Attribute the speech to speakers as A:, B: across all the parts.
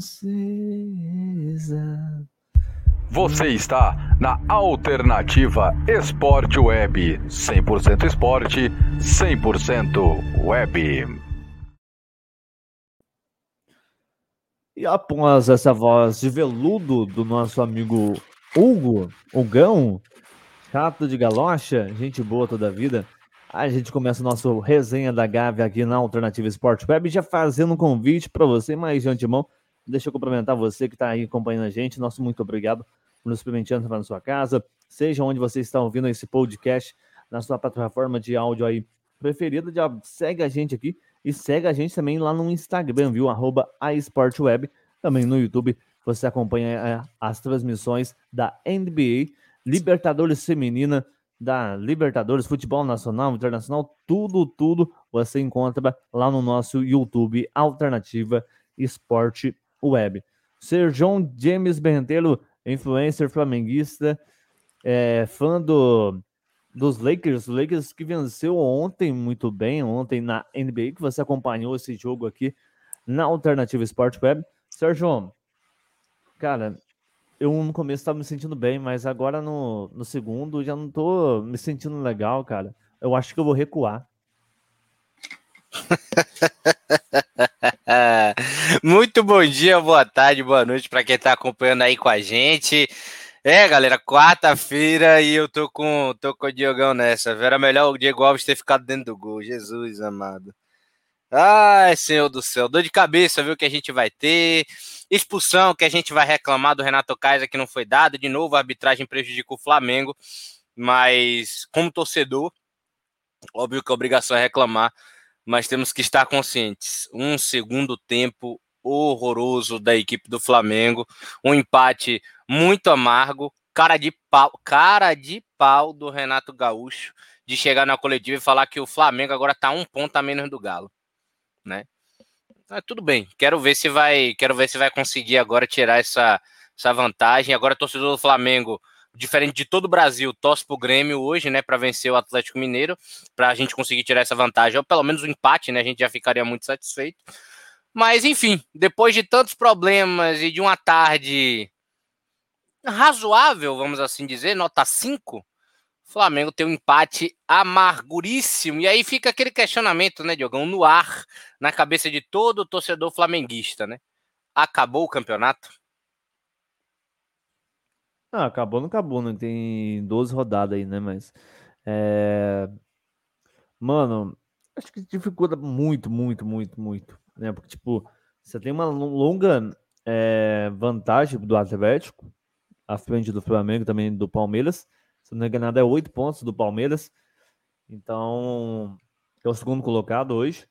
A: francesa.
B: Você está na Alternativa Esporte Web. 100% esporte, 100% web.
A: E após essa voz de veludo do nosso amigo Hugo, Hugão, chato de galocha, gente boa toda a vida, a gente começa o nosso resenha da Gávea aqui na Alternativa Esporte Web, já fazendo um convite para você, mas de antemão, deixa eu cumprimentar você que está aí acompanhando a gente, nosso muito obrigado por nos permitir entrar na sua casa, seja onde você está ouvindo esse podcast, na sua plataforma de áudio aí preferida, já segue a gente aqui e segue a gente também lá no Instagram, viu? Arroba a Também no YouTube você acompanha é, as transmissões da NBA, Libertadores Feminina, da Libertadores, Futebol Nacional, Internacional, tudo, tudo você encontra lá no nosso YouTube Alternativa Esporte Web. Ser João James Berrentelo, influencer flamenguista, é, fã do, dos Lakers, Lakers que venceu ontem muito bem, ontem na NBA, que você acompanhou esse jogo aqui na Alternativa Esporte Web. Sérgio, cara, eu no começo estava me sentindo bem, mas agora no, no segundo já não tô me sentindo legal, cara. Eu acho que eu vou recuar.
C: Muito bom dia, boa tarde, boa noite para quem está acompanhando aí com a gente. É, galera, quarta-feira e eu tô com, tô com o Diogão nessa. Era melhor o Diego Alves ter ficado dentro do gol. Jesus amado. Ai, Senhor do céu, dor de cabeça, viu, que a gente vai ter. Expulsão que a gente vai reclamar do Renato Kaiser que não foi dada. De novo, a arbitragem prejudicou o Flamengo. Mas, como torcedor, óbvio que a obrigação é reclamar. Mas temos que estar conscientes. Um segundo tempo horroroso da equipe do Flamengo. Um empate muito amargo. Cara de pau, cara de pau do Renato Gaúcho de chegar na coletiva e falar que o Flamengo agora tá um ponto a menos do Galo né? Ah, tudo bem. Quero ver se vai, quero ver se vai conseguir agora tirar essa, essa vantagem. Agora torcedor do Flamengo, diferente de todo o Brasil, torce pro Grêmio hoje, né, para vencer o Atlético Mineiro, para a gente conseguir tirar essa vantagem, ou pelo menos o um empate, né? A gente já ficaria muito satisfeito. Mas enfim, depois de tantos problemas e de uma tarde razoável, vamos assim dizer, nota 5, Flamengo tem um empate amarguríssimo. E aí fica aquele questionamento, né, Diogão, no ar, na cabeça de todo torcedor flamenguista, né? Acabou o campeonato?
A: Ah, acabou, não acabou, né? Tem 12 rodadas aí, né? Mas. É... Mano, acho que dificulta muito, muito, muito, muito. Né? Porque, tipo, você tem uma longa é, vantagem do Atlético, à frente do Flamengo também do Palmeiras se não é enganado, é oito pontos do Palmeiras. Então, é o segundo colocado hoje.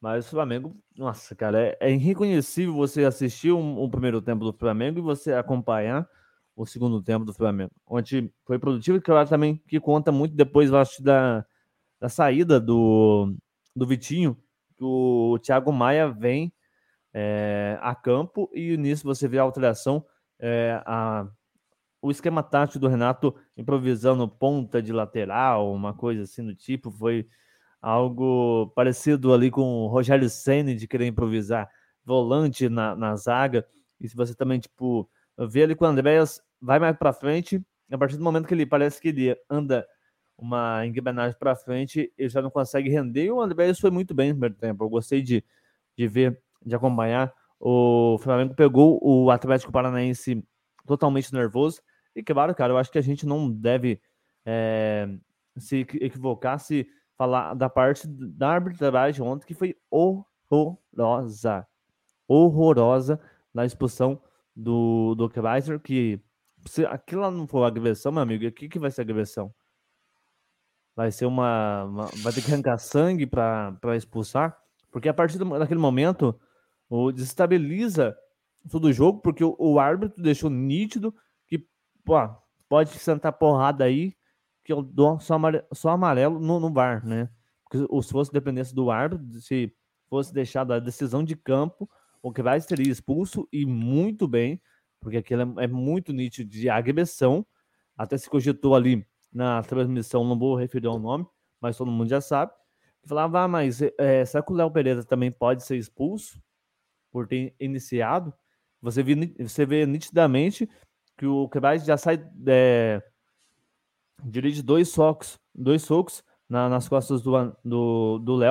A: Mas o Flamengo, nossa, cara, é, é irreconhecível você assistir um, um, primeiro tempo do Flamengo e você acompanhar o segundo tempo do Flamengo. Onde foi produtivo, claro, também que conta muito depois, acho, da, da saída do, do Vitinho, que o Thiago Maia vem é, a campo e nisso você vê a alteração, é, a o esquema tático do Renato improvisando ponta de lateral, uma coisa assim do tipo, foi algo parecido ali com o Rogério Senna de querer improvisar volante na, na zaga. E se você também, tipo, vê ali com o Andréas, vai mais para frente, a partir do momento que ele parece que ele anda uma engrenagem para frente, ele já não consegue render. E o Andréas foi muito bem no primeiro tempo. Eu gostei de, de ver, de acompanhar. O Flamengo pegou o Atlético Paranaense totalmente nervoso. E claro, cara, eu acho que a gente não deve é, se equivocar se falar da parte da arbitragem ontem, que foi horrorosa. Horrorosa na expulsão do, do Kreiser, que se aquilo não for agressão, meu amigo, o que, que vai ser agressão? Vai ser uma, uma Vai ter que arrancar sangue para expulsar? Porque a partir daquele momento, o desestabiliza todo o jogo, porque o, o árbitro deixou nítido pô, pode sentar porrada aí, que eu dou só amarelo, só amarelo no, no né? Porque se fosse dependência do árbitro, se fosse deixado a decisão de campo, o que vai seria expulso e muito bem, porque aquilo é, é muito nítido de agressão. Até se cogitou ali na transmissão, não vou referir ao nome, mas todo mundo já sabe. Falava, ah, mas é, será que o Léo Pereira também pode ser expulso por ter iniciado? você vê, você vê nitidamente que o Quebrais já sai é, dirige dois socos, dois socos na, nas costas do Léo do, do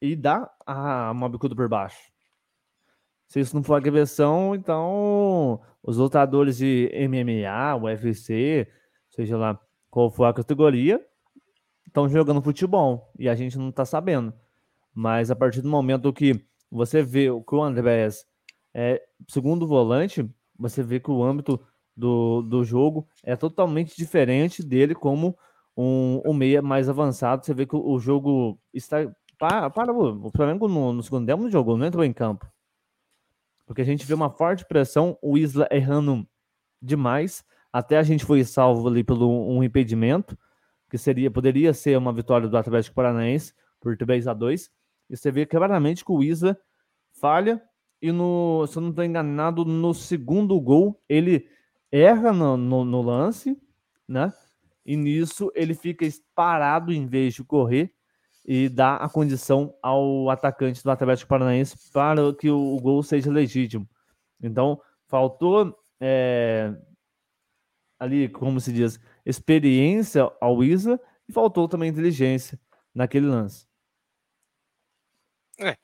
A: e dá a mobicudo por baixo. Se isso não for agressão, então os lutadores de MMA, UFC, seja lá qual for a categoria, estão jogando futebol e a gente não está sabendo. Mas a partir do momento que você vê que o Andrés é segundo volante, você vê que o âmbito do, do jogo é totalmente diferente dele como um, um meia mais avançado. Você vê que o, o jogo está. Para, para o Flamengo no, no segundo tempo não jogou, não entrou em campo. Porque a gente vê uma forte pressão, o Isla errando demais. Até a gente foi salvo ali pelo um impedimento, que seria poderia ser uma vitória do Atlético Paranaense por 3 a 2 E você vê claramente que o Isla falha. E no, se eu não estou enganado, no segundo gol, ele erra no, no, no lance, né? E nisso ele fica parado em vez de correr e dá a condição ao atacante do Atlético Paranaense para que o, o gol seja legítimo. Então, faltou é, ali, como se diz, experiência ao Isa e faltou também inteligência naquele lance.
C: É,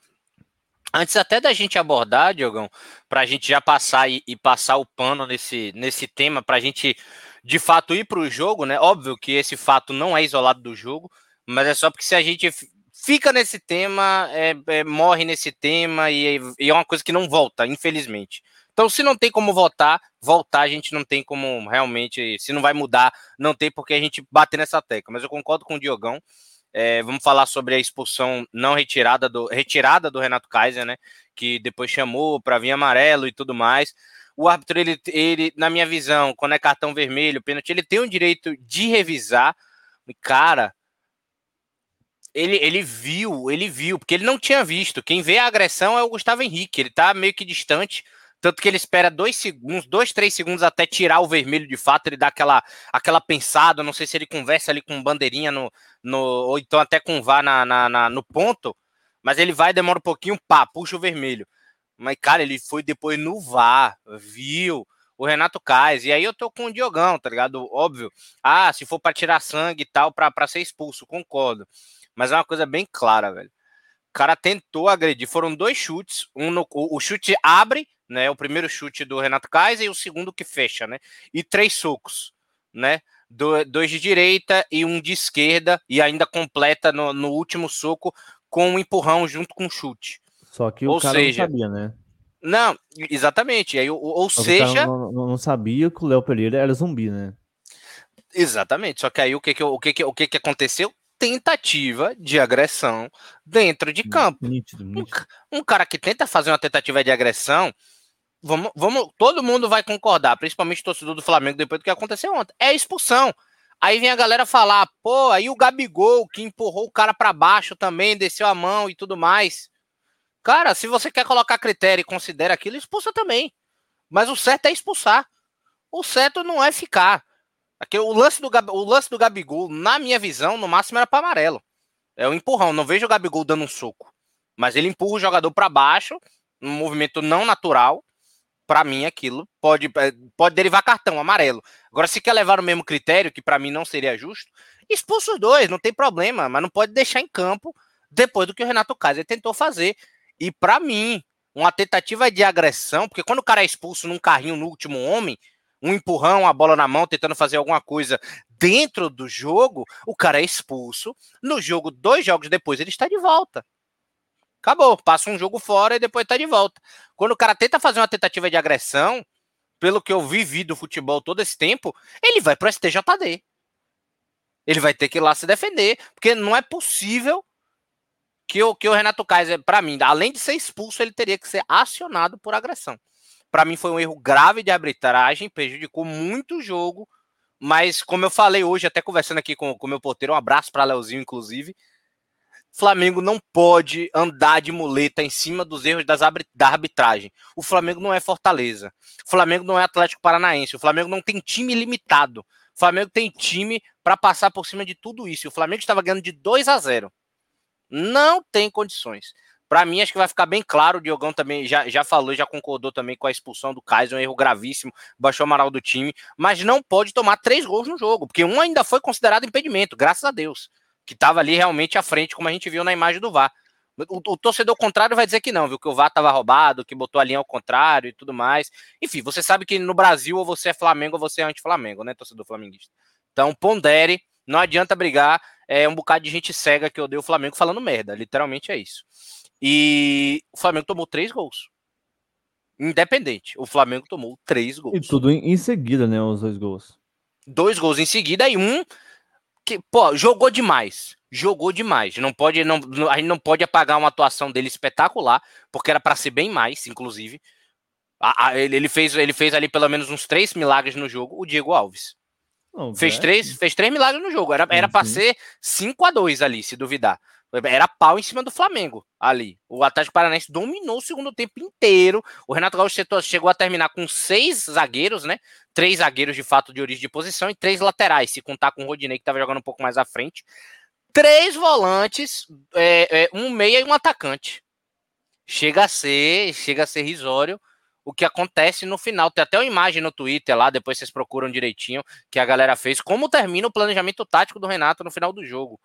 C: Antes até da gente abordar, Diogão, para a gente já passar e, e, passar o pano nesse, nesse tema, para a gente de fato ir para o jogo, né? Óbvio que esse fato não é isolado do jogo, mas é só porque se a gente fica nesse tema, é, é, morre nesse tema e, e, é uma coisa que não volta, infelizmente. Então, se não tem como votar, voltar a gente não tem como realmente, se não vai mudar, não tem porque a gente bater nessa tecla. Mas eu concordo com o Diogão. É, vamos falar sobre a expulsão não retirada do, retirada do Renato Kaiser, né? Que depois chamou para vir amarelo e tudo mais. O árbitro, ele, ele, na minha visão, quando é cartão vermelho, pênalti, ele tem o direito de revisar. Cara, ele, ele viu, ele viu, porque ele não tinha visto. Quem vê a agressão é o Gustavo Henrique. Ele tá meio que distante. Tanto que ele espera dois segundos, dois, três segundos até tirar o vermelho de fato, ele dá aquela, aquela pensada, não sei se ele conversa ali com bandeirinha no, no ou então até com vá na, na, na, no ponto, mas ele vai, demora um pouquinho, pá, puxa o vermelho. Mas, cara, ele foi depois no VAR, viu o Renato Kais, e aí eu tô com o Diogão, tá ligado? Óbvio. Ah, se for para tirar sangue e tal, para ser expulso, concordo. Mas é uma coisa bem clara, velho. O cara tentou agredir, foram dois chutes, um no, o, o chute abre, né? O primeiro chute do Renato Kaiser e o segundo que fecha, né? E três socos, né? Do, dois de direita e um de esquerda, e ainda completa no, no último soco com um empurrão junto com o chute.
A: Só que o ou cara seja, não sabia, né?
C: Não, exatamente. Aí, ou, ou seja.
A: Não, não, sabia que o Léo Pereira era zumbi, né?
C: Exatamente. Só que aí o que, que, o que, que, o que, que aconteceu? Tentativa de agressão dentro de campo. Nítido, nítido. Um, um, cara que tenta fazer uma tentativa de agressão, vamos, vamos, todo mundo vai concordar, principalmente o torcedor do Flamengo, depois do que aconteceu ontem. É expulsão. Aí vem a galera falar, pô, aí o Gabigol que empurrou o cara para baixo também, desceu a mão e tudo mais. Cara, se você quer colocar critério e considera aquilo, expulsa também. Mas o certo é expulsar. O certo não é ficar. Aqui, o, lance do, o lance do Gabigol, na minha visão, no máximo era para amarelo. É o um empurrão. Não vejo o Gabigol dando um soco. Mas ele empurra o jogador para baixo, um movimento não natural para mim aquilo pode, é, pode derivar cartão amarelo. Agora, se quer levar o mesmo critério, que para mim não seria justo, expulsa os dois, não tem problema, mas não pode deixar em campo depois do que o Renato Kaiser tentou fazer. E para mim, uma tentativa de agressão, porque quando o cara é expulso num carrinho no último homem, um empurrão, a bola na mão, tentando fazer alguma coisa dentro do jogo, o cara é expulso. No jogo, dois jogos depois, ele está de volta. Acabou, passa um jogo fora e depois tá de volta. Quando o cara tenta fazer uma tentativa de agressão, pelo que eu vivi do futebol todo esse tempo, ele vai pro STJD. Ele vai ter que ir lá se defender, porque não é possível que o, que o Renato Kaiser, para mim, além de ser expulso, ele teria que ser acionado por agressão. Para mim foi um erro grave de arbitragem, prejudicou muito o jogo, mas como eu falei hoje, até conversando aqui com o meu porteiro, um abraço para Leozinho, inclusive, Flamengo não pode andar de muleta em cima dos erros das, da arbitragem. O Flamengo não é Fortaleza. O Flamengo não é Atlético Paranaense. O Flamengo não tem time limitado. O Flamengo tem time para passar por cima de tudo isso. O Flamengo estava ganhando de 2 a 0. Não tem condições. Para mim, acho que vai ficar bem claro. O Diogão também já, já falou, já concordou também com a expulsão do Kaiser, um erro gravíssimo, baixou o moral do time, mas não pode tomar três gols no jogo, porque um ainda foi considerado impedimento, graças a Deus, que estava ali realmente à frente, como a gente viu na imagem do VAR. O, o, torcedor contrário vai dizer que não, viu? Que o VAR estava roubado, que botou a linha ao contrário e tudo mais. Enfim, você sabe que no Brasil ou você é Flamengo ou você é anti-Flamengo, né, torcedor flamenguista? Então, pondere, não adianta brigar. É um bocado de gente cega que odeia o Flamengo falando merda. Literalmente é isso. E o Flamengo tomou três gols. Independente. O Flamengo tomou três gols.
A: E tudo em, seguida, né? Os dois gols.
C: Dois gols em seguida e um que, pô, jogou demais. Jogou demais. Não pode, não, a gente não pode apagar uma atuação dele espetacular, porque era para ser bem mais, inclusive. A, a, ele, ele, fez, ele fez ali pelo menos uns três milagres no jogo, o Diego Alves. Não, fez, é... três, fez três milagres no jogo. Era, era para ser 5 a 2 ali, se duvidar. Era pau em cima do Flamengo ali. O Atlético Paranaense dominou o segundo tempo inteiro. O Renato Gaúcho chegou a terminar com seis zagueiros, né? Três zagueiros de fato de origem de posição e três laterais, se contar com o Rodinei, que estava jogando um pouco mais à frente. Três volantes, é, é, um meia e um atacante. Chega a ser, chega a ser risório o que acontece no final. Tem até uma imagem no Twitter lá, depois vocês procuram direitinho, que a galera fez. Como termina o planejamento tático do Renato no final do jogo.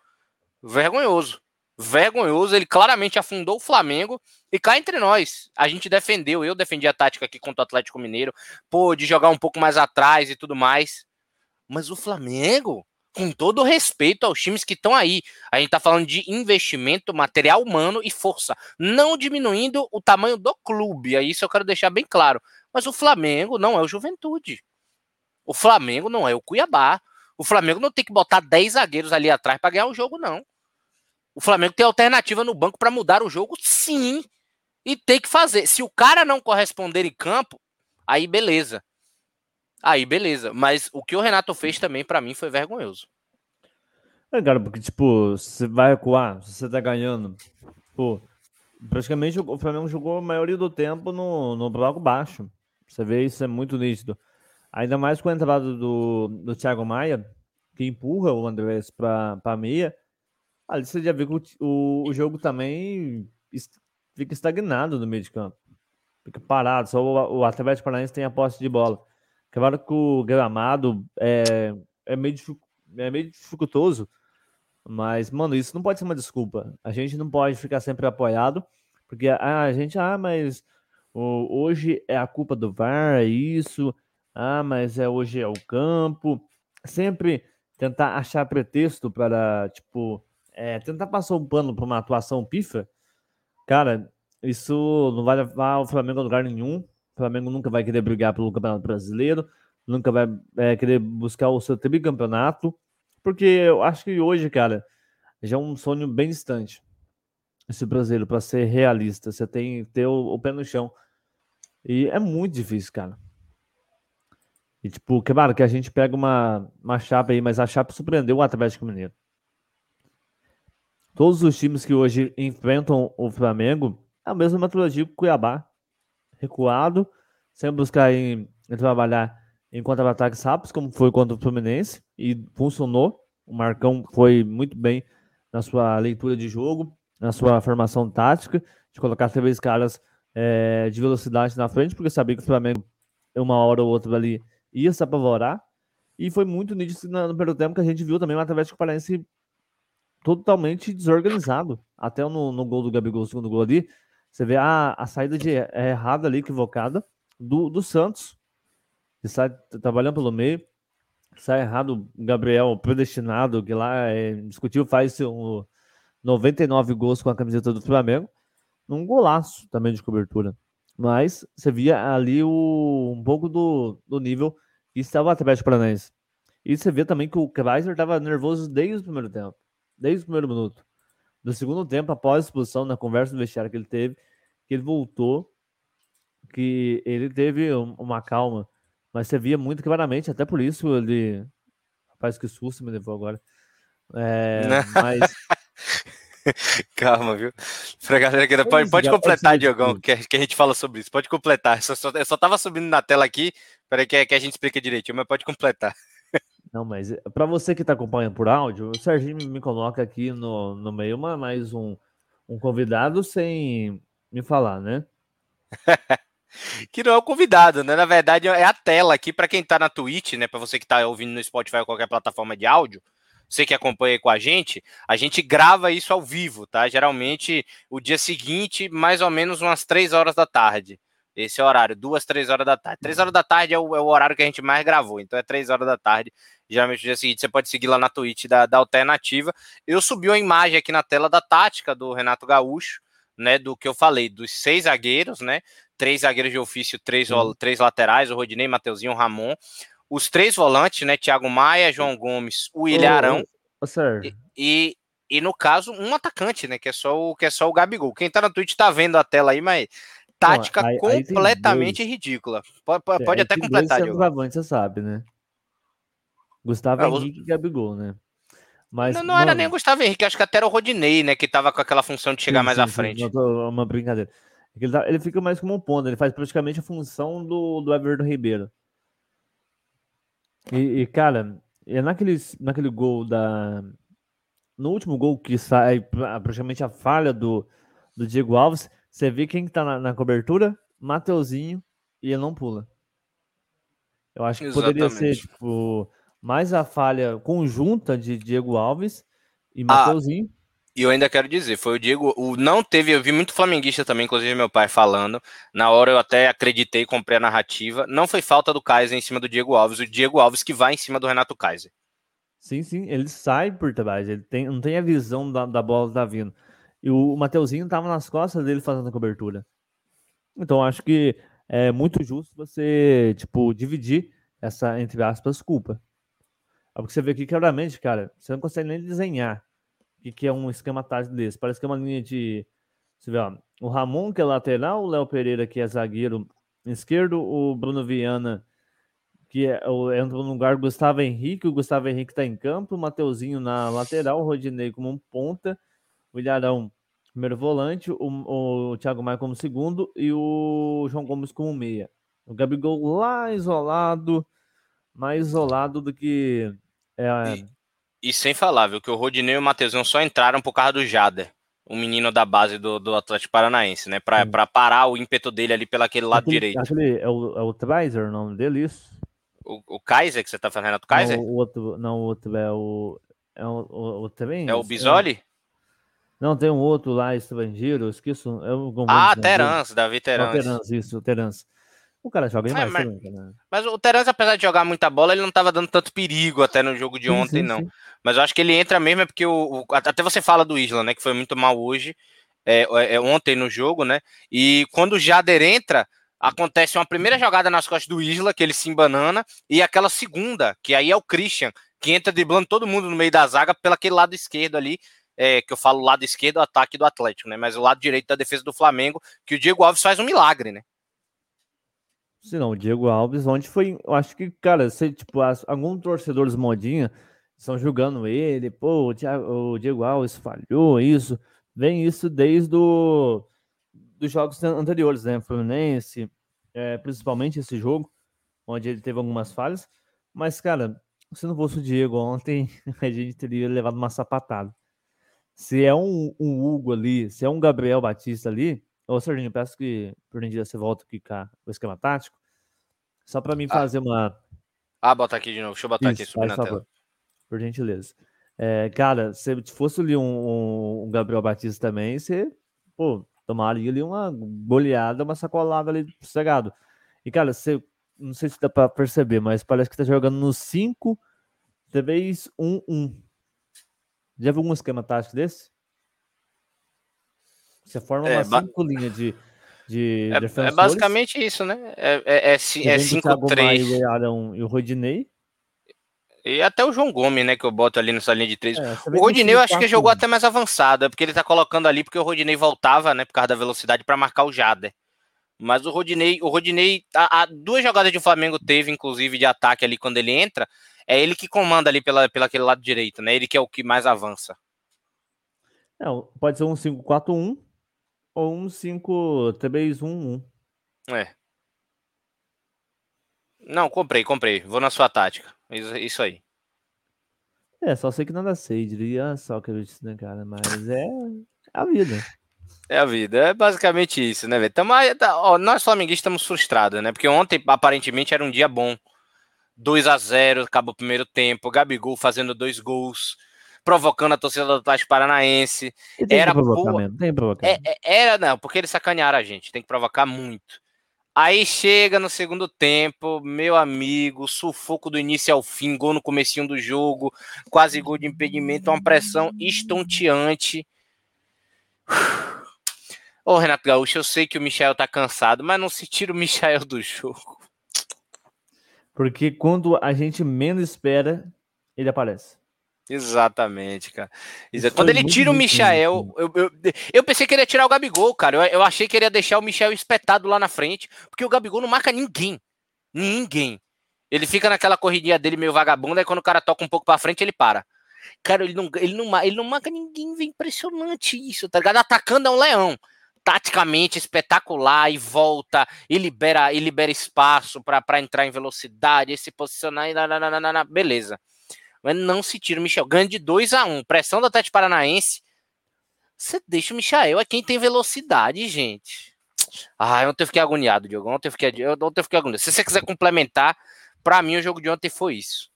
C: Vergonhoso vergonhoso. Ele claramente afundou o Flamengo. E cá entre nós, a gente defendeu. Eu defendi a tática aqui contra o Atlético Mineiro, pô, de jogar um pouco mais atrás e tudo mais. Mas o Flamengo, com todo respeito aos times que estão aí, a gente tá falando de investimento, material humano e força, não diminuindo o tamanho do clube. Aí isso eu quero deixar bem claro. Mas o Flamengo não é o Juventude. O Flamengo não é o Cuiabá. O Flamengo não tem que botar 10 zagueiros ali atrás para ganhar o jogo, não. O Flamengo tem alternativa no banco para mudar o jogo, sim. E tem que fazer. Se o cara não corresponder em campo, aí beleza. Aí beleza. Mas o que o Renato fez também, para mim, foi vergonhoso.
A: É, cara, porque, tipo, você vai recuar, você tá ganhando. Pô, praticamente o Flamengo jogou a maioria do tempo no, no bloco baixo. Você vê isso, é muito nítido. Ainda mais com a entrada do, do Thiago Maia, que empurra o Andrés para meia Ali você já viu que o, o, jogo também fica estagnado no meio de campo. Fica parado, só o, o Atlético Paranaense tem a posse de bola. Claro que o gramado é, é, meio, é meio dificultoso, mas, mano, isso não pode ser uma desculpa. A gente não pode ficar sempre apoiado, porque ah, a gente, ah, mas hoje é a culpa do VAR, é isso, ah, mas é hoje é o campo. Sempre tentar achar pretexto para, tipo, é, tentar passar um pano para uma atuação pifa, cara, isso não vai levar o Flamengo a lugar nenhum. O Flamengo nunca vai querer brigar pelo Campeonato Brasileiro, nunca vai é, querer buscar o seu tricampeonato, porque eu acho que hoje, cara, já é um sonho bem distante esse brasileiro para ser realista. Você tem que ter o, o, pé no chão. E é muito difícil, cara. E tipo, claro que a gente pega uma, uma chapa aí, mas a chapa surpreendeu o Atlético Mineiro todos os times que hoje enfrentam o Flamengo, é a mesma metodologia que o Cuiabá. Recuado, sem buscar em, em trabalhar em contra-ataques rápidos, como foi contra o Fluminense, e funcionou. O Marcão foi muito bem na sua leitura de jogo, na sua formação tática, de colocar três caras é, de velocidade na frente, porque sabia que o Flamengo, uma hora ou outra ali, ia se apavorar. E foi muito nítido no primeiro tempo que a gente viu também o Atlético Paranaense totalmente desorganizado. Até no, no gol do Gabigol, o segundo gol ali, você vê a, a saída de é errada ali, equivocada, do, do Santos. Que sai trabalhando pelo meio, sai errado Gabriel predestinado, que lá é discutiu, faz um, 99 gols com a camiseta do Flamengo, num golaço também de cobertura. Mas você via ali o, um pouco do, do nível que estava o Atlético Paranaense. E você vê também que o Kaiser estava nervoso desde o primeiro tempo desde o primeiro minuto. No segundo tempo, após a expulsão, na conversa do vestiário que ele teve, que ele voltou, que ele teve uma calma, mas você via muito claramente, até por isso ele. Rapaz, que susto me levou agora. É, mas.
C: Calma, viu? Pra galera que pode, pode completar, Diogão, que, que a gente fala sobre isso. Pode completar. Eu só, eu só tava subindo na tela aqui, para que, que a gente explique direitinho, mas pode completar.
A: Não, mas para você que está acompanhando por áudio, o Serginho me coloca aqui no, no meio uma, mais um, um convidado sem me falar, né?
C: que não é o convidado, né? Na verdade, é a tela aqui para quem está na Twitch, né? Para você que está ouvindo no Spotify ou qualquer plataforma de áudio, você que acompanha com a gente, a gente grava isso ao vivo, tá? Geralmente o dia seguinte, mais ou menos umas três horas da tarde. Esse é o horário, duas, três horas da tarde. Três horas da tarde é o, é o, horário que a gente mais gravou, então é três horas da tarde. Geralmente no dia seguinte você pode seguir lá na Twitch da, da Alternativa. Eu subi uma imagem aqui na tela da tática do Renato Gaúcho, né? Do que eu falei, dos seis zagueiros, né? Três zagueiros de ofício, três, três laterais, o Rodinei, Mateuzinho, o Ramon. Os três volantes, né? Thiago Maia, João Gomes, o Ilharão.
A: Oh, oh,
C: e, e, e, no caso, um atacante, né? Que é só o, que é só o Gabigol. Quem tá na Twitch tá vendo a tela aí, mas tática aí, completamente aí ridícula. Pode, pode é, até completar,
A: Diogo. você sabe, né? Gustavo é, Henrique e Gabigol, né?
C: Mas, não, não mano... era nem o Gustavo Henrique, acho que até era o Rodinei, né? Que tava com aquela função de chegar sim, mais sim, à frente.
A: Uma brincadeira. É ele, tá, ele, fica mais como um ponto, ele faz praticamente a função do, do Everton Ribeiro. E, e, cara, é naquele, naquele gol da. No último gol que sai praticamente a falha do, do Diego Alves, você vê quem tá na, na cobertura? Mateuzinho, e ele não pula. Eu acho que Exatamente. poderia ser, tipo, mais a falha conjunta de Diego Alves e ah, Mateuzinho. Ah,
C: e eu ainda quero dizer, foi o Diego, o não teve, eu vi muito flamenguista também, inclusive meu pai falando. Na hora eu até acreditei, comprei a narrativa. Não foi falta do Kaiser em cima do Diego Alves, o Diego Alves que vai em cima do Renato Kaiser.
A: Sim, sim, ele sai por trás, ele tem, não tem a visão da, da bola que tá vindo. E o Mateuzinho estava nas costas dele fazendo a cobertura. Então acho que é muito justo você, tipo, dividir essa, entre aspas, culpa. É porque você vê aqui claramente, cara, você não consegue nem desenhar o que é um esquema tático desse. Parece que é uma linha de. Você vê, ó, o Ramon, que é lateral, o Léo Pereira, que é zagueiro esquerdo, o Bruno Viana, que é, entra no lugar do Gustavo Henrique, o Gustavo Henrique está em campo, o Mateuzinho na lateral, o Rodinei como um ponta, o Ilharão primeiro volante, o, o Thiago Maia como segundo e o João Gomes como meia. O Gabigol lá isolado, mais isolado do que. É...
C: E, e, sem falar, viu, que o Rodinei e o Matheusão só entraram por causa do Jader, o menino da base do, do Atlético Paranaense, né? Pra, pra parar o ímpeto dele ali pelaquele lado aquele, direito.
A: Aquele, é o, é o Treiser, o nome dele, isso?
C: O, o Kaiser que você tá falando, Renato Kaiser?
A: Não, o outro, não, o outro é o. É o, o, o também?
C: É o Bisoli? É,
A: não, tem um outro lá, estrangeiro, eu esqueço. Eu,
C: ah, Terans, Davi Terans.
A: Terans, isso, o Terans. O cara joga demais. É,
C: mas, né? mas, o Terans, apesar de jogar muita bola, ele não estava dando tanto perigo até no jogo de ontem, sim, não. Sim. Mas eu acho que ele entra mesmo é porque o, o, até você fala do Isla, né, que foi muito mal hoje, é, é, é, ontem no jogo, né? E quando o Jader entra, acontece uma primeira jogada nas costas do Isla, que ele se embanana, e aquela segunda, que aí é o Christian, que entra driblando todo mundo no meio da zaga pelo aquele lado esquerdo ali, é, que eu falo lado esquerdo, ataque do Atlético, né? Mas o lado direito da defesa do Flamengo, que o Diego Alves faz um milagre, né?
A: Se não, o Diego Alves, onde foi, eu acho que, cara, se, tipo, as, alguns torcedores modinha estão julgando ele, pô, o, Thiago, o Diego Alves falhou, isso, vem isso desde o, dos jogos anteriores, né? Fluminense, é, principalmente esse jogo, onde ele teve algumas falhas, mas, cara, se não fosse o Diego ontem, a gente teria levado uma sapatada se é um, um Hugo ali, se é um Gabriel Batista ali, ô Serginho, peço que por gentileza você volta aqui com o esquema tático, só para mim ah. fazer uma.
C: Ah, bota aqui de novo, deixa eu botar Isso, aqui subir na favor. tela.
A: Por gentileza. É, cara, se fosse ali um, um, Gabriel Batista também, você, pô, tomaria ali uma goleada, uma sacolada ali sossegado. E, cara, você, não sei se dá para perceber, mas parece que tá jogando no 5, talvez 1-1. Já viu um esquema tático desse? Você forma é, uma cinco linhas de, de
C: é, é, basicamente isso, né? É, é, é, é 5-3.
A: e o Rodinei.
C: E até o João Gomes, né? Que eu boto ali nessa linha de três. É, o Rodinei eu acho que jogou até mais avançado, é porque ele tá colocando ali porque o Rodinei voltava, né? Por causa da velocidade para marcar o Jader. Mas o Rodinei, o Rodinei, a, a, duas jogadas de Flamengo teve, inclusive, de ataque ali quando ele entra é ele que comanda ali pela, pela aquele lado direito, né? Ele que é o que mais avança.
A: É, pode ser um 5-4-1 ou um 5-3-1-1.
C: É. Não, comprei, comprei. Vou na sua tática. Isso, isso aí.
A: É, só sei que nada sei, diria só que eu disse, né, cara? Mas é. É a vida.
C: É a vida, é basicamente isso, né, velho? Tá, nós flamenguistas estamos frustrados, né? Porque ontem aparentemente era um dia bom. 2 a 0 acabou o primeiro tempo, Gabigol fazendo dois gols, provocando a torcida do Atlético Paranaense. Era boa. Tem é, é, era não, porque eles sacanearam a gente, tem que provocar muito. Aí chega no segundo tempo, meu amigo, sufoco do início ao fim, gol no comecinho do jogo, quase gol de impedimento, uma pressão estonteante. Ô, Renato Gaúcho, eu sei que o Michel tá cansado, mas não se tira o Michel do jogo.
A: Porque quando a gente menos espera, ele aparece.
C: Exatamente, cara. Quando ele tira o Michael, eu, eu, eu, pensei que ele ia tirar o Gabigol, cara. Eu, eu achei que ele ia deixar o Michel espetado lá na frente, porque o Gabigol não marca ninguém. Ninguém. Ele fica naquela corridinha dele meio vagabundo, aí quando o cara toca um pouco pra frente, ele para. Cara, ele não, ele não, ele não marca ninguém, vem impressionante isso, tá ligado? Atacando é um leão taticamente espetacular e volta e libera, e libera espaço para entrar em velocidade e se posicionar e nananana, beleza. Mas não se tira o Michel. Ganha de 2 a 1 um. Pressão do Atlético Paranaense. Você deixa o Michel, é quem tem velocidade, gente. Ah, ontem eu fiquei agoniado, Diogo. Ontem eu fiquei, ontem eu fiquei agoniado. Se você quiser complementar, para mim o jogo de ontem foi isso.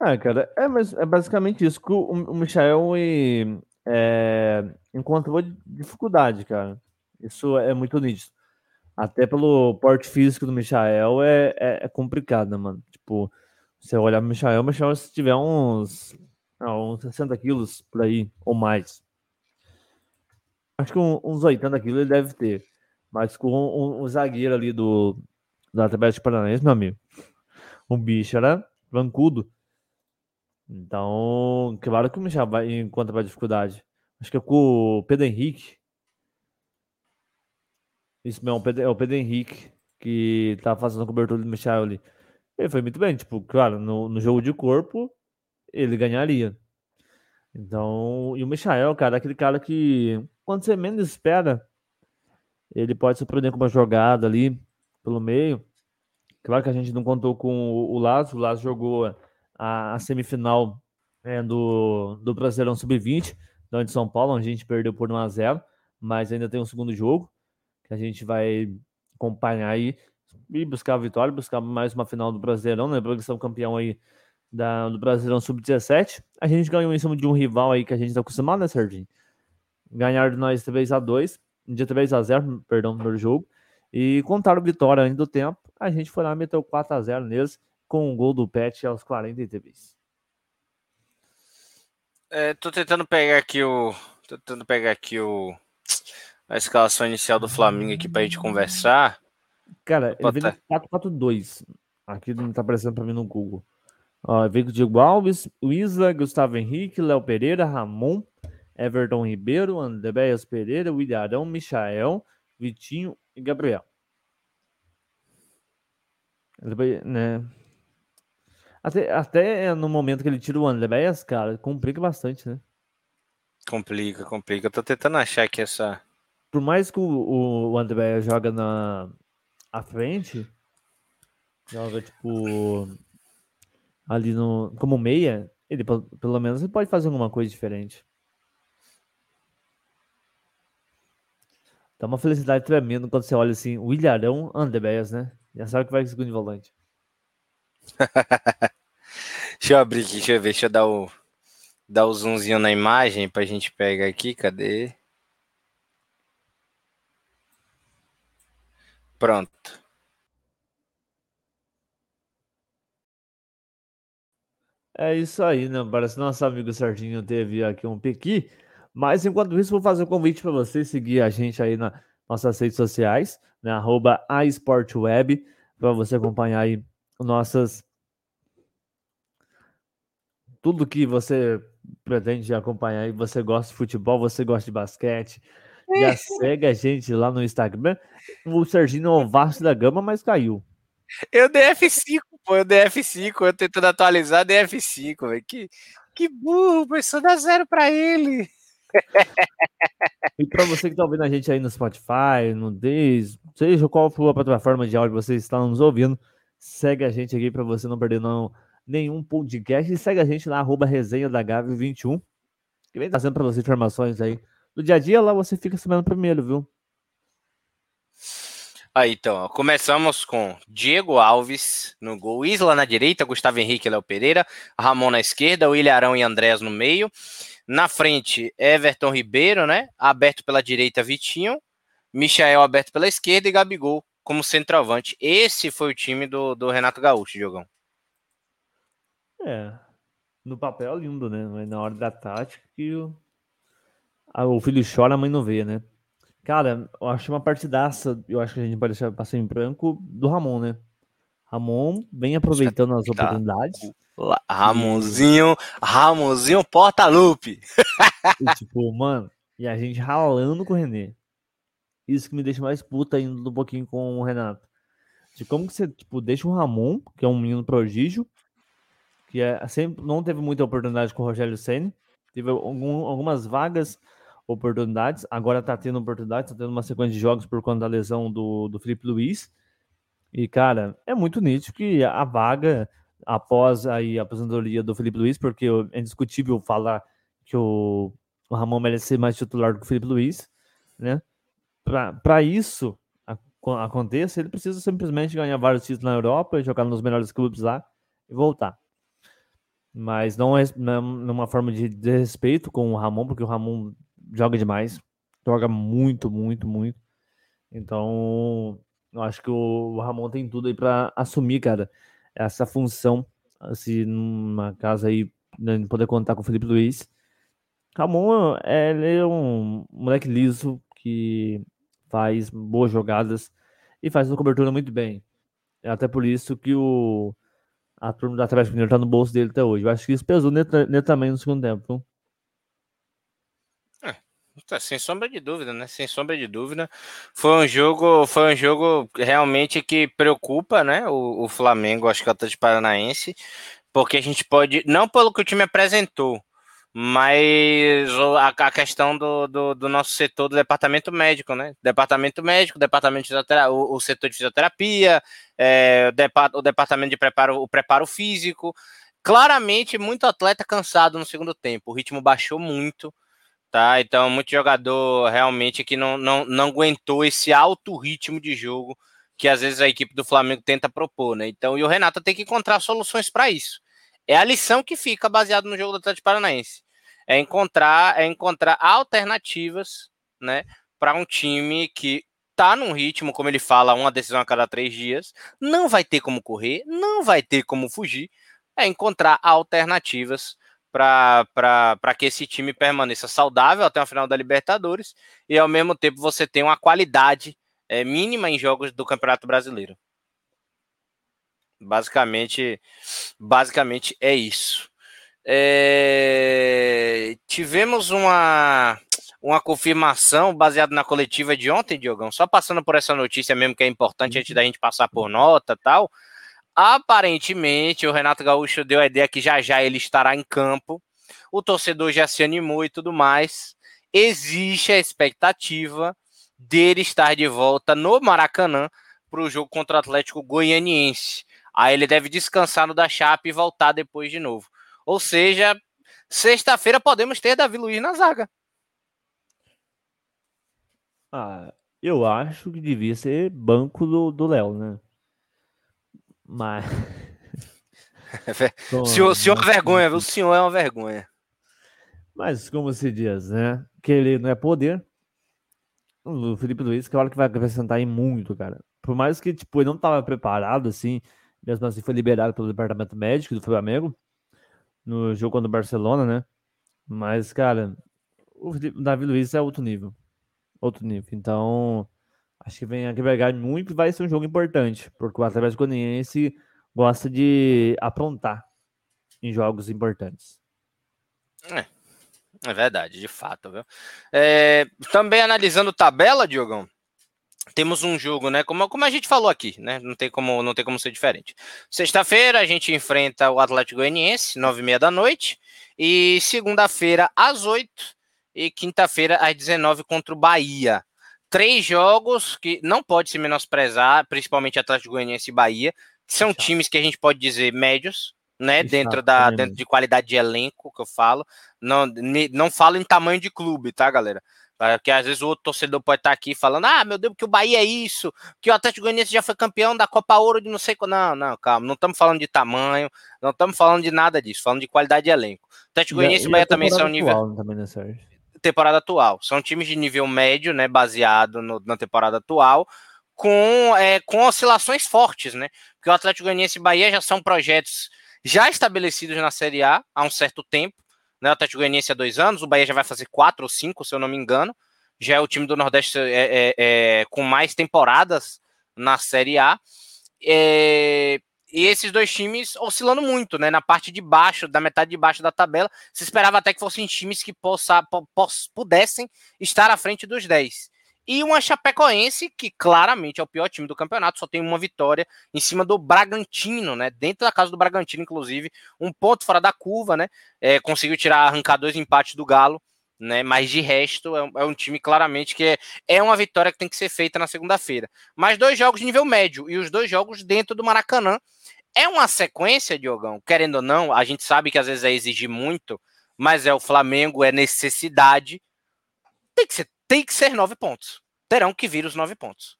A: Ah, cara, é, mas é basicamente isso. o, o Michel e, é, encontrou dificuldade, cara. Isso é muito nítido. Até pelo porte físico do Michael é, é, é complicado, né, mano? Tipo, você olhar o Michael, o Michael se tiver uns, ah, uns 60 quilos por aí, ou mais. Acho que uns 80 quilos ele deve ter. Mas com um, um zagueiro ali do, do Atlético Paranaense, meu amigo. O bicho era bancudo. Então, claro que o Michel vai encontra dificuldade. Acho que é com o Pedro Henrique. Isso mesmo, é o Pedro Henrique que tá fazendo a cobertura do Michel ali. Ele foi muito bem, tipo, claro, no, no jogo de corpo ele ganharia. Então, e o Michael, cara, é aquele cara que quando você menos espera, ele pode surpreender com uma jogada ali pelo meio. Claro que a gente não contou com o, o Lazo, o Lazo jogou a, a semifinal é, do, do Brasileirão Sub-20, da de São Paulo, onde a gente perdeu por 1 a 0 mas ainda tem um segundo jogo que a gente vai acompanhar aí e buscar a vitória, buscar mais uma final do Brasileirão, lembrando que são campeão aí da, do Brasileirão Sub-17. A gente ganhou em cima de um rival aí que a gente tá acostumado, né, Serginho? Ganhar de nós 3 a 2 de 3 a 0 perdão, no jogo. E contaram vitória ainda do tempo. A gente foi lá e meteu 4 a 0 neles com um gol do Pet aos 43.
C: É, tô tentando pegar aqui o. Tô tentando pegar aqui o. A escalação inicial do Flamengo aqui pra gente conversar.
A: Cara, ele veio 4-4-2. Aqui não tá aparecendo pra mim no Google. Ó, veio com o Diego Alves, Isa, Gustavo Henrique, Léo Pereira, Ramon, Everton Ribeiro, Andréas Pereira, William Michael, Vitinho e Gabriel. Né? Até, até no momento que ele tira o Andréas, cara, complica bastante, né?
C: Complica, complica. Eu tô tentando achar aqui essa.
A: Por mais que o, o Andréas joga na à frente, joga tipo ali no como meia, ele pelo menos ele pode fazer alguma coisa diferente. Dá uma felicidade tremenda quando você olha assim, o Ilharão Andréas, né? Já sabe que vai segundo volante.
C: deixa eu abrir aqui, deixa eu ver, deixa eu dar o, dar o zoomzinho na imagem pra gente pegar aqui, cadê? Pronto.
A: É isso aí, né? Parece que nosso amigo Serginho teve aqui um pequi. Mas enquanto isso, vou fazer um convite para você seguir a gente aí nas nossas redes sociais, né? Arroba a para você acompanhar aí nossas tudo que você pretende acompanhar e você gosta de futebol, você gosta de basquete, já segue a gente lá no Instagram. O Serginho é o Vasco da Gama, mas caiu.
C: Eu dei F5, pô, eu dei F5, eu tentando atualizar, dei F5, velho. Que, que burro, pessoa dá zero pra ele.
A: e para você que tá ouvindo a gente aí no Spotify, no Deez, seja qual for a plataforma de áudio você está nos ouvindo, segue a gente aqui para você não perder não, nenhum podcast e segue a gente lá, arroba resenha da Gave 21. Que vem trazendo para você informações aí. No dia a dia lá você fica sabendo primeiro, viu?
C: Aí então, começamos com Diego Alves no gol, Isla na direita, Gustavo Henrique Léo Pereira, Ramon na esquerda, William Arão e Andrés no meio. Na frente, Everton Ribeiro, né? Aberto pela direita, Vitinho. Michael aberto pela esquerda e Gabigol como centroavante. Esse foi o time do, do Renato Gaúcho, Diogão.
A: É. No papel é lindo, né? Mas na hora da tática que o, o filho chora, a mãe não vê, né? Cara, eu acho uma partidaça. Eu acho que a gente pode deixar passar em branco do Ramon, né? Ramon vem aproveitando as tá. oportunidades.
C: Ramonzinho, Ramonzinho porta-lupe.
A: tipo, mano, e a gente ralando com o René. Isso que me deixa mais puta ainda um pouquinho com o Renato. De como que você, tipo, deixa o Ramon, que é um menino prodígio, que é, sempre não teve muita oportunidade com o Rogério Senna, teve algum, algumas vagas oportunidades, agora tá tendo oportunidade, tá tendo uma sequência de jogos por conta da lesão do, do Felipe Luiz. E, cara, é muito nítido que a vaga após aí a aposentadoria do Felipe Luiz, porque é indiscutível falar que o, o Ramon merece ser mais titular do que o Felipe Luiz, né? Para isso aconteça, ele precisa simplesmente ganhar vários títulos na Europa, jogar nos melhores clubes lá e voltar. Mas não é numa forma de desrespeito com o Ramon, porque o Ramon joga demais, joga muito, muito, muito. Então, eu acho que o Ramon tem tudo aí para assumir, cara, essa função, se numa casa aí né, poder contar com o Felipe Luiz. Ramon, ele é um moleque liso que faz boas jogadas e faz uma cobertura muito bem. É até por isso que o a turma do Atlético Mineiro tá no bolso dele até hoje. Eu acho que isso pesou também no segundo tempo.
C: Tá, sem sombra de dúvida, né? Sem sombra de dúvida. Foi um jogo, foi um jogo realmente que preocupa, né? O, o Flamengo, acho que é o Atlético Paranaense, porque a gente pode, não pelo que o time apresentou, mas a, questão do, do, do, nosso setor do departamento médico, né? Departamento médico, departamento de o, o setor de fisioterapia, é, o, o departamento de preparo, o preparo físico. Claramente, muito atleta cansado no segundo tempo. O ritmo baixou muito tá? Então, muito jogador realmente que não, não, não aguentou esse alto ritmo de jogo que às vezes a equipe do Flamengo tenta propor, né? Então, e o Renato tem que encontrar soluções para isso. É a lição que fica baseado no jogo do Atlético Paranaense. É encontrar, é encontrar alternativas, né, para um time que tá num ritmo, como ele fala, uma decisão a cada três dias, não vai ter como correr, não vai ter como fugir, é encontrar alternativas para que esse time permaneça saudável até o final da Libertadores e ao mesmo tempo você tenha uma qualidade é, mínima em jogos do Campeonato Brasileiro. Basicamente, basicamente é isso. É, tivemos uma, uma confirmação baseada na coletiva de ontem, Diogão. Só passando por essa notícia mesmo que é importante antes da gente passar por nota tal. Aparentemente, o Renato Gaúcho deu a ideia que já já ele estará em campo. O torcedor já se animou e tudo mais. Existe a expectativa dele estar de volta no Maracanã para o jogo contra o Atlético Goianiense. Aí ele deve descansar no da Chape e voltar depois de novo. Ou seja, sexta-feira podemos ter Davi Luiz na zaga.
A: Ah, eu acho que devia ser banco do Léo, né? Mas.
C: o senhor, senhor é uma vergonha, viu? O senhor é uma vergonha.
A: Mas, como se diz, né? Que ele não é poder. O Felipe Luiz, que é hora que vai acrescentar em muito, cara. Por mais que, tipo, ele não estava preparado, assim, mesmo assim foi liberado pelo departamento médico do Flamengo no jogo contra o Barcelona, né? Mas, cara, o, Davi Luiz é outro nível. Outro nível. Então, Acho que vem agregar muito e vai ser um jogo importante, porque o Atlético Goianiense gosta de aprontar em jogos importantes.
C: É, é verdade, de fato, viu? É, também analisando tabela, Diogão, temos um jogo, né? Como, como a gente falou aqui, né? Não tem como, não tem como ser diferente. Sexta-feira a gente enfrenta o Atlético Goianiense, nove e meia da noite, e segunda-feira às oito e quinta-feira às 19 contra o Bahia três jogos que não pode se menosprezar, principalmente Atlético Goianiense e Bahia, que são times que a gente pode dizer médios, né? Está, dentro da dentro de qualidade de elenco que eu falo. Não, não falo em tamanho de clube, tá, galera? Porque às vezes o outro torcedor pode estar aqui falando: ah, meu Deus, que o Bahia é isso, que o Atlético Goianiense já foi campeão da Copa Ouro de não sei qual. Não, não, calma, não estamos falando de tamanho, não estamos falando de nada disso, falando de qualidade de elenco. O Atlético Goianiense e, e Bahia também são nível. Também, né, temporada atual. São times de nível médio, né? Baseado no, na temporada atual, com, é, com oscilações fortes, né? Porque o Atlético Goianiense e Bahia já são projetos já estabelecidos na Série A há um certo tempo né? O Atlético Goianiense há dois anos, o Bahia já vai fazer quatro ou cinco, se eu não me engano. Já é o time do Nordeste é, é, é, com mais temporadas na Série A. É, e esses dois times oscilando muito, né? Na parte de baixo, da metade de baixo da tabela. Se esperava até que fossem times que possa, pudessem estar à frente dos 10 e uma Chapecoense que claramente é o pior time do campeonato, só tem uma vitória em cima do Bragantino, né? Dentro da casa do Bragantino, inclusive, um ponto fora da curva, né? É, conseguiu tirar, arrancar dois empates do Galo, né? Mas de resto é um, é um time claramente que é, é uma vitória que tem que ser feita na segunda-feira. Mas dois jogos de nível médio e os dois jogos dentro do Maracanã. É uma sequência, Diogão, querendo ou não, a gente sabe que às vezes é exigir muito, mas é o Flamengo, é necessidade. Tem que ser tem que ser nove pontos. Terão que vir os nove pontos.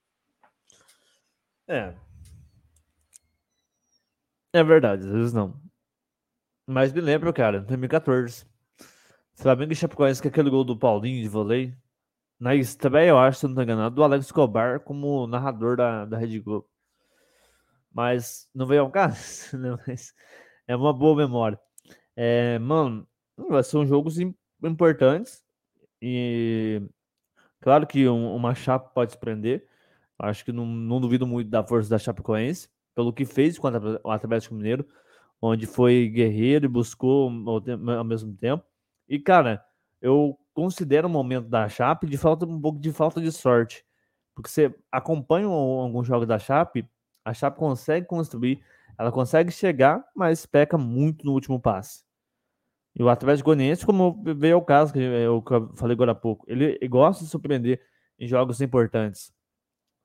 A: É. É verdade, às vezes não. Mas me lembro, cara, 2014. Flamengo e Chapecoense com aquele gol do Paulinho de vôlei. Na estreia, eu acho, se não tô enganado, do Alex Cobar como narrador da, da Rede Globo. Mas não veio ao caso, né? Mas é uma boa memória. É, mano, são jogos importantes e Claro que um, uma chapa pode se prender. Acho que não, não, duvido muito da força da Chapecoense, pelo que fez contra o Atlético Mineiro, onde foi guerreiro e buscou ao, mesmo tempo. E, cara, eu considero o momento da Chape de falta um pouco de falta de sorte. Porque você acompanha alguns jogos da Chape, a Chape consegue construir, ela consegue chegar, mas peca muito no último passe. E o Atlético Goianiense, como veio ao caso, que eu falei agora há pouco, ele gosta de surpreender em jogos importantes.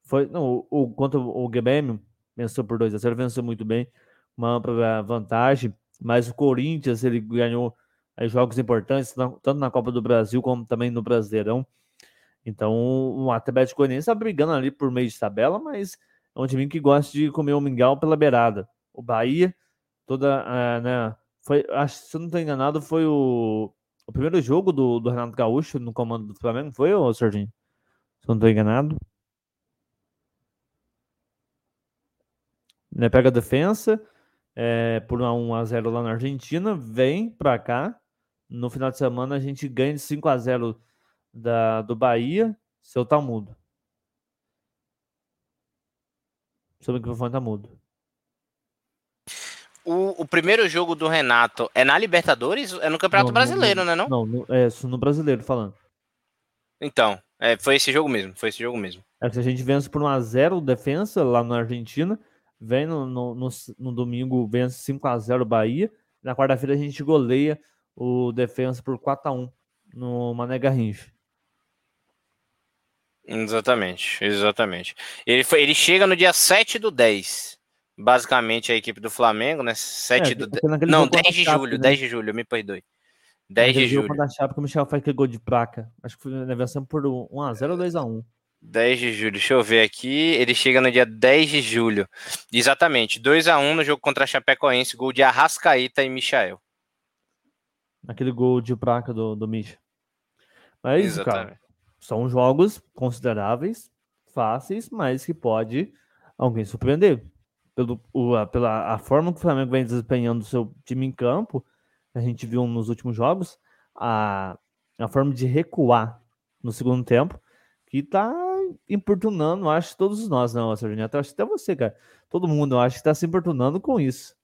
A: Foi, não, o, o, contra o GBM, venceu por 2 a 0 venceu muito bem, uma ampla vantagem, mas o Corinthians, ele ganhou aí, jogos importantes, tanto na Copa do Brasil como também no Brasileirão. Então, o Atlético Goianiense está brigando ali por meio de tabela, mas é um time que gosta de comer o mingau pela beirada. O Bahia, toda, uh, né, foi, acho, se eu não estou enganado, foi o, o primeiro jogo do, do Renato Gaúcho no comando do Flamengo, foi, o Serginho? Se eu não estou enganado. Né, pega a defesa é, por 1 a 0 lá na Argentina, vem para cá. No final de semana a gente ganha de 5 a 0 da, do Bahia. Seu tá mudo. Seu microfone tá mudo
C: o, o primeiro jogo do Renato é na Libertadores? É no Campeonato não, Brasileiro, né? Não,
A: não, no, é no Brasileiro falando.
C: Então, é, foi esse jogo mesmo, foi esse jogo mesmo.
A: É, se a gente vence por 1x0 defesa lá na Argentina, vem no, no, no, no domingo, vence 5x0 Bahia, na quarta-feira a gente goleia o defesa por 4x1 no Mané Garrincha.
C: Exatamente, exatamente. Ele, foi, ele chega no dia 7 do 10 basicamente a equipe do Flamengo, né? 7 é, do... Não, 10 de julho, né? 10 de julho, me perdoe. 10 de julho.
A: Da Chape que o Michel faz aquele gol de placa. Acho que foi na versão por 1x0 ou 2x1.
C: 10 de julho, deixa eu ver aqui. Ele chega no dia 10 de julho. Exatamente, 2x1 no jogo contra a Chapecoense, gol de Arrascaíta e Michael.
A: Aquele gol de placa do, do Misha. Mas é isso, Exatamente. cara. São jogos consideráveis, fáceis, mas que pode alguém surpreender pelo, o, a, pela a forma que o Flamengo vem desempenhando o seu time em campo, a gente viu nos últimos jogos, a, a forma de recuar no segundo tempo, que tá importunando, acho, todos nós, não, Sérgio Acho até você, cara. Todo mundo, eu acho que tá se importunando com isso.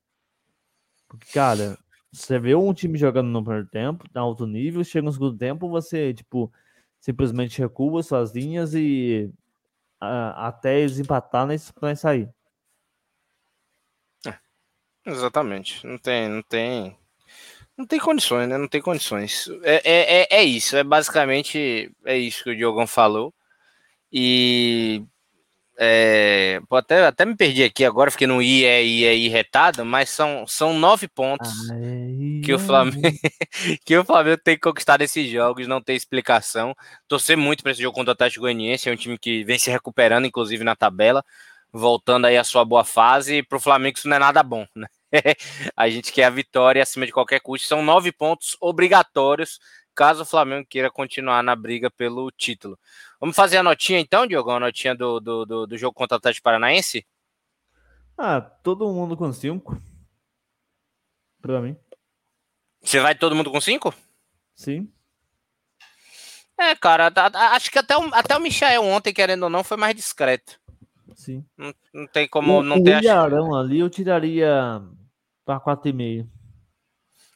A: Porque, cara, você vê um time jogando no primeiro tempo, tá alto nível, chega no segundo tempo, você, tipo, simplesmente recua suas linhas e até eles empatar, né, pra sair.
C: Exatamente. Não tem, não tem. Não tem condições, né? Não tem condições. É, é, é, é isso, é basicamente é isso que o Diogão falou. E É, até, até me perdi aqui agora, fiquei no I, é I, é I retado, mas são, são nove pontos Ai, que, o Flamengo, que o Flamengo tem que conquistar nesses jogos, não tem explicação. Torcer muito para esse jogo contra o Atlético Goianiense, é um time que vem se recuperando, inclusive na tabela, voltando aí à sua boa fase, e para o Flamengo isso não é nada bom, né? a gente quer a vitória acima de qualquer custo. São nove pontos obrigatórios caso o Flamengo queira continuar na briga pelo título. Vamos fazer a notinha então, Diogo? A notinha do, do, do, do jogo contra o Atlético Paranaense?
A: Ah, todo mundo com cinco. Pra mim.
C: Você vai todo mundo com cinco?
A: Sim.
C: É, cara, acho que até o, até o Michael ontem, querendo ou não, foi mais discreto.
A: Sim.
C: Não, não tem como
A: o,
C: não ter.
A: O Ilharão ali eu tiraria para 4,5.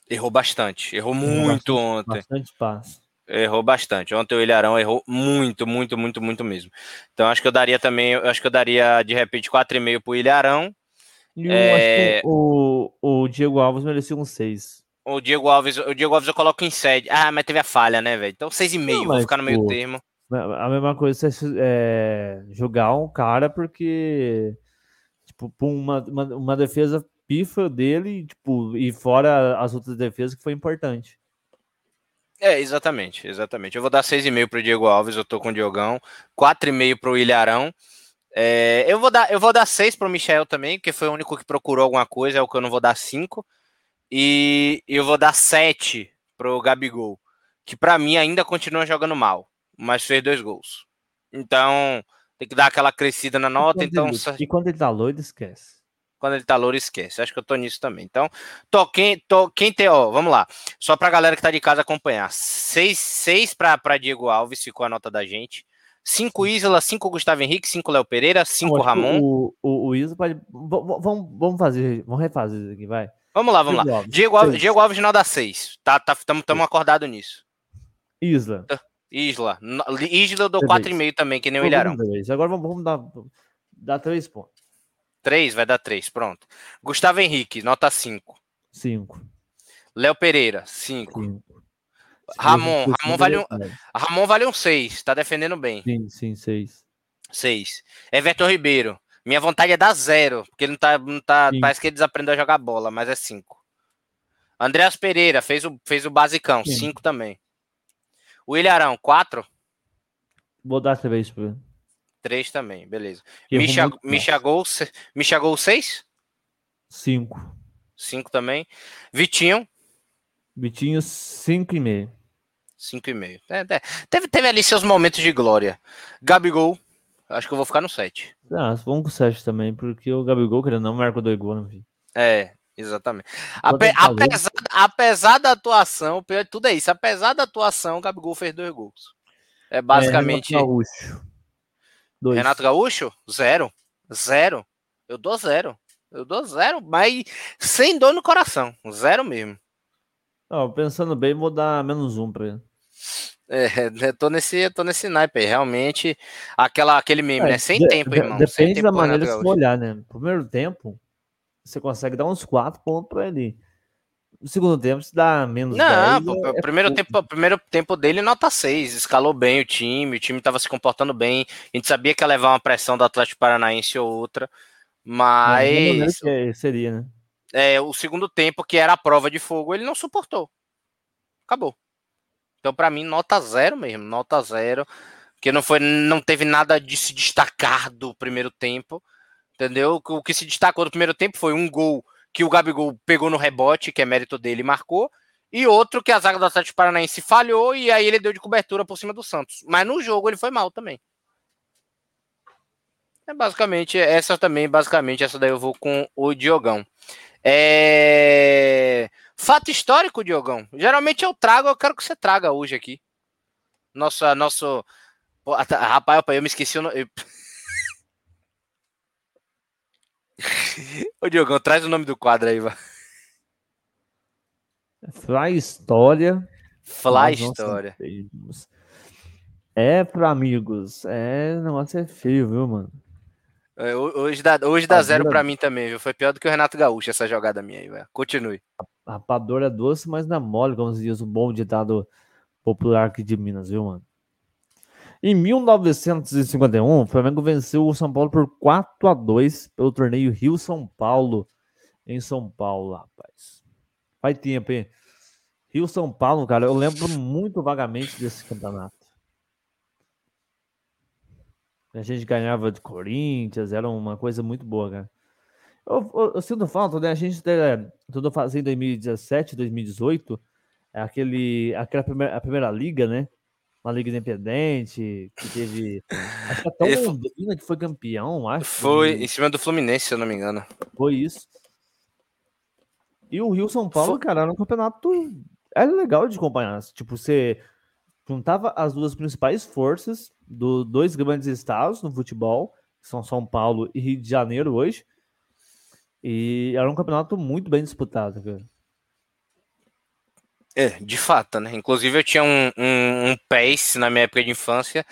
C: Errou bastante. Errou muito bastante, ontem.
A: Bastante passo.
C: Errou bastante. Ontem o Ilharão errou muito, muito, muito, muito mesmo. Então acho que eu daria também, acho que eu daria de repente 4,5 pro Ilharão.
A: E é... o, o Diego Alves merecia um 6.
C: O Diego Alves, o Diego Alves eu coloco em sede. Ah, mas teve a falha, né, velho? Então 6,5, vou ficar no meio tipo, termo.
A: A mesma coisa é jogar um cara porque tipo, uma, uma, uma defesa pifa dele, tipo, e fora as outras defesas que foi importante.
C: É, exatamente, exatamente. Eu vou dar 6,5 pro Diego Alves, eu tô com o Diogão, 4,5 pro Ilharão. É, eu vou dar eu vou dar 6 pro Michel também, que foi o único que procurou alguma coisa, é o que eu não vou dar 5. E eu vou dar 7 pro Gabigol, que para mim ainda continua jogando mal, mas fez dois gols. Então, tem que dar aquela crescida na nota,
A: e
C: então
A: ele, E quando ele tá loiro, esquece
C: quando ele tá louro, esquece. Acho que eu tô nisso também. Então, tô, quem, tô, quem tem, ó, vamos lá. Só pra galera que tá de casa acompanhar. Seis, seis pra, pra Diego Alves, ficou a nota da gente. Cinco Isla, cinco Gustavo Henrique, cinco Léo Pereira, cinco Ramon.
A: O, o, o Isla pode. Vamos, vamos fazer, vamos refazer isso aqui, vai.
C: Vamos lá, vamos Diego lá. Alves, Diego, Alves, Diego Alves não dá seis. Tá, tá, tamo, tamo acordado nisso.
A: Isla.
C: Isla. Isla eu dou quatro e meio também, que nem o Ilharão.
A: Agora vamos, dar, dar três pontos.
C: 3, vai dar 3, pronto. Gustavo Henrique, nota 5.
A: 5.
C: Léo Pereira, 5. Ramon, Ramon vale, um, Ramon vale um 6, tá defendendo bem.
A: Sim, sim, 6.
C: 6. Everton Ribeiro, minha vontade é dar 0, porque ele não tá, não tá parece que ele desaprendeu a jogar bola, mas é 5. Andreas Pereira, fez o, fez o basicão, 5 também. O Ilharão, 4.
A: Vou dar essa vez pra ele.
C: 3 também, beleza. Micha, Michagol, Michagol 6?
A: 5.
C: 5 também. Vitinho?
A: Vitinho, 5,5.
C: 5,5. É, é. Teve, teve ali seus momentos de glória. Gabigol, acho que eu vou ficar no 7.
A: Ah, vamos com 7 também, porque o Gabigol, querendo não, marca dois gols, não vi.
C: É, exatamente. Ape, apesar, apesar da atuação, pior de tudo é isso, apesar da atuação, o Gabigol fez dois gols. É basicamente. É,
A: Dois.
C: Renato Gaúcho? Zero. Zero. Eu dou zero. Eu dou zero, mas sem dor no coração. Zero mesmo.
A: Não, pensando bem, vou dar menos um pra ele.
C: É, eu tô nesse, tô nesse naipe aí. Realmente, aquela, aquele meme, é, né? Sem de, tempo, irmão.
A: Depende
C: tempo
A: da maneira que você olhar, né? Primeiro tempo, você consegue dar uns quatro pontos pra ele. No segundo tempo, se dá menos
C: Não, 10, pô, é, primeiro, tempo, primeiro tempo dele, nota 6. Escalou bem o time, o time estava se comportando bem. A gente sabia que ia levar uma pressão do Atlético Paranaense ou outra. Mas.
A: É, seria, né?
C: É, o segundo tempo, que era a prova de fogo, ele não suportou. Acabou. Então, para mim, nota zero mesmo, nota zero. Porque não foi, não teve nada de se destacar do primeiro tempo. Entendeu? O que se destacou do primeiro tempo foi um gol que o Gabigol pegou no rebote, que é mérito dele, e marcou, e outro que a zaga do Atlético Paranaense falhou e aí ele deu de cobertura por cima do Santos. Mas no jogo ele foi mal também. É basicamente essa também, basicamente essa daí eu vou com o Diogão. É... Fato histórico, Diogão. Geralmente eu trago, eu quero que você traga hoje aqui. Nossa, nosso. Rapaz, eu me esqueci o nome. Ô, Diogão, traz o nome do quadro aí, vai.
A: Fly História.
C: Fly História.
A: É para amigos. É, o negócio é feio, viu, mano?
C: É, hoje dá, hoje dá zero para mim também, viu? Foi pior do que o Renato Gaúcho essa jogada minha aí, velho. Continue.
A: A rapadura é doce, mas não é mole, como se diz o bom ditado popular aqui de Minas, viu, mano? Em 1951, o Flamengo venceu o São Paulo por 4 a 2 pelo torneio Rio-São Paulo, em São Paulo, rapaz. Faz tempo, hein? Rio-São Paulo, cara, eu lembro muito vagamente desse campeonato. A gente ganhava de Corinthians, era uma coisa muito boa, cara. Eu, eu, eu sinto falta, né? A gente tudo fazendo em 2017, 2018, aquele, aquela primeira, a primeira liga, né? Uma liga independente, que teve. Acho que até o Londrina que foi campeão, acho.
C: Foi em cima do Fluminense, se eu não me engano.
A: Foi isso. E o Rio São Paulo, foi... cara, era um campeonato. Era legal de acompanhar. Tipo, você juntava as duas principais forças dos dois grandes estados no futebol, que são São Paulo e Rio de Janeiro hoje. E era um campeonato muito bem disputado, cara.
C: É, de fato, né? Inclusive eu tinha um, um, um PES na minha época de infância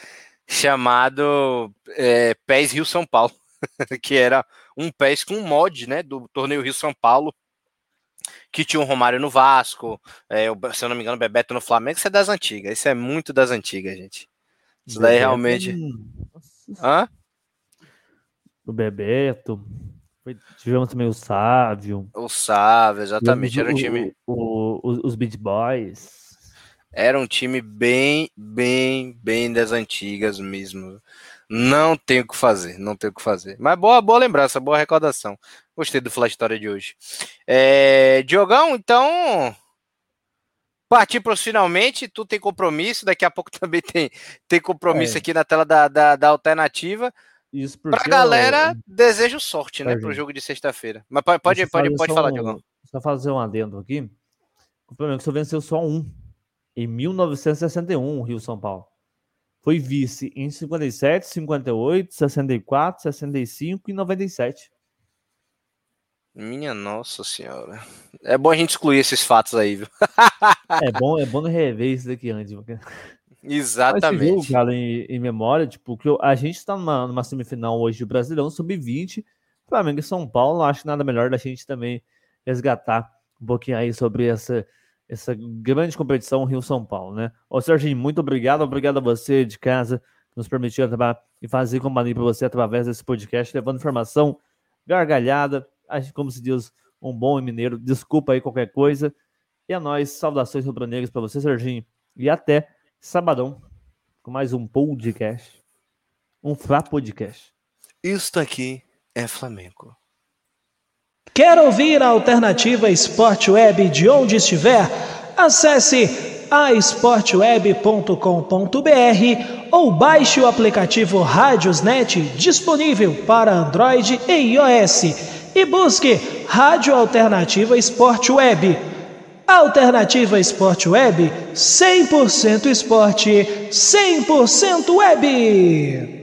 C: chamado é, PES Rio São Paulo, que era um PES com mod, né, do torneio Rio São Paulo, que tinha um Romário no Vasco, é, se eu não me engano, Bebeto no Flamengo, isso é das antigas, isso é muito das antigas, gente. Isso daí realmente. Hã?
A: O Bebeto. Tivemos também o Sávio.
C: O Sávio, exatamente. Era um time.
A: O, o, os Beat Boys.
C: Era um time bem, bem, bem das antigas mesmo. Não tem o que fazer, não tem o que fazer. Mas boa, boa lembrança, boa recordação. Gostei do Flash História de hoje. É, Diogão, então. Partir profissionalmente, tu tem compromisso, daqui a pouco também tem, tem compromisso é. aqui na tela da, da, da alternativa. Isso porque pra galera, eu... desejo sorte, né, pro jogo de sexta-feira. Mas pode, pode, pode, pode falar, um, Diogão.
A: Só fazer um adendo aqui. O Flamengo só venceu só um. Em 1961, o Rio São Paulo. Foi vice em 57, 58, 64, 65 e 97.
C: Minha nossa senhora. É bom a gente excluir esses fatos aí, viu?
A: é bom, é bom rever isso daqui antes. Porque...
C: Exatamente. Jogo,
A: em, em, memória, tipo, que a gente tá numa, numa semifinal hoje do Brasileirão, sub-20, Flamengo e São Paulo, acho nada melhor da gente também resgatar um pouquinho aí sobre essa, essa grande competição Rio-São Paulo, né? Ô, Serginho, muito obrigado, obrigado a você de casa que nos permitiu acabar e fazer companhia para você através desse podcast, levando informação gargalhada, como se diz, um bom mineiro. Desculpa aí qualquer coisa. E a nós, saudações rubro-negras para você, Serginho. E até sabadão com mais um podcast. Um Flá Podcast.
C: Isso aqui é Flamengo.
D: Quer ouvir a alternativa Esporte Web de onde estiver? Acesse aesportweb.com.br ou baixe o aplicativo Rádiosnet disponível para Android e iOS e busque Rádio Alternativa Esporte Web. Alternativa Esporte Web, 100% esporte, 100% web.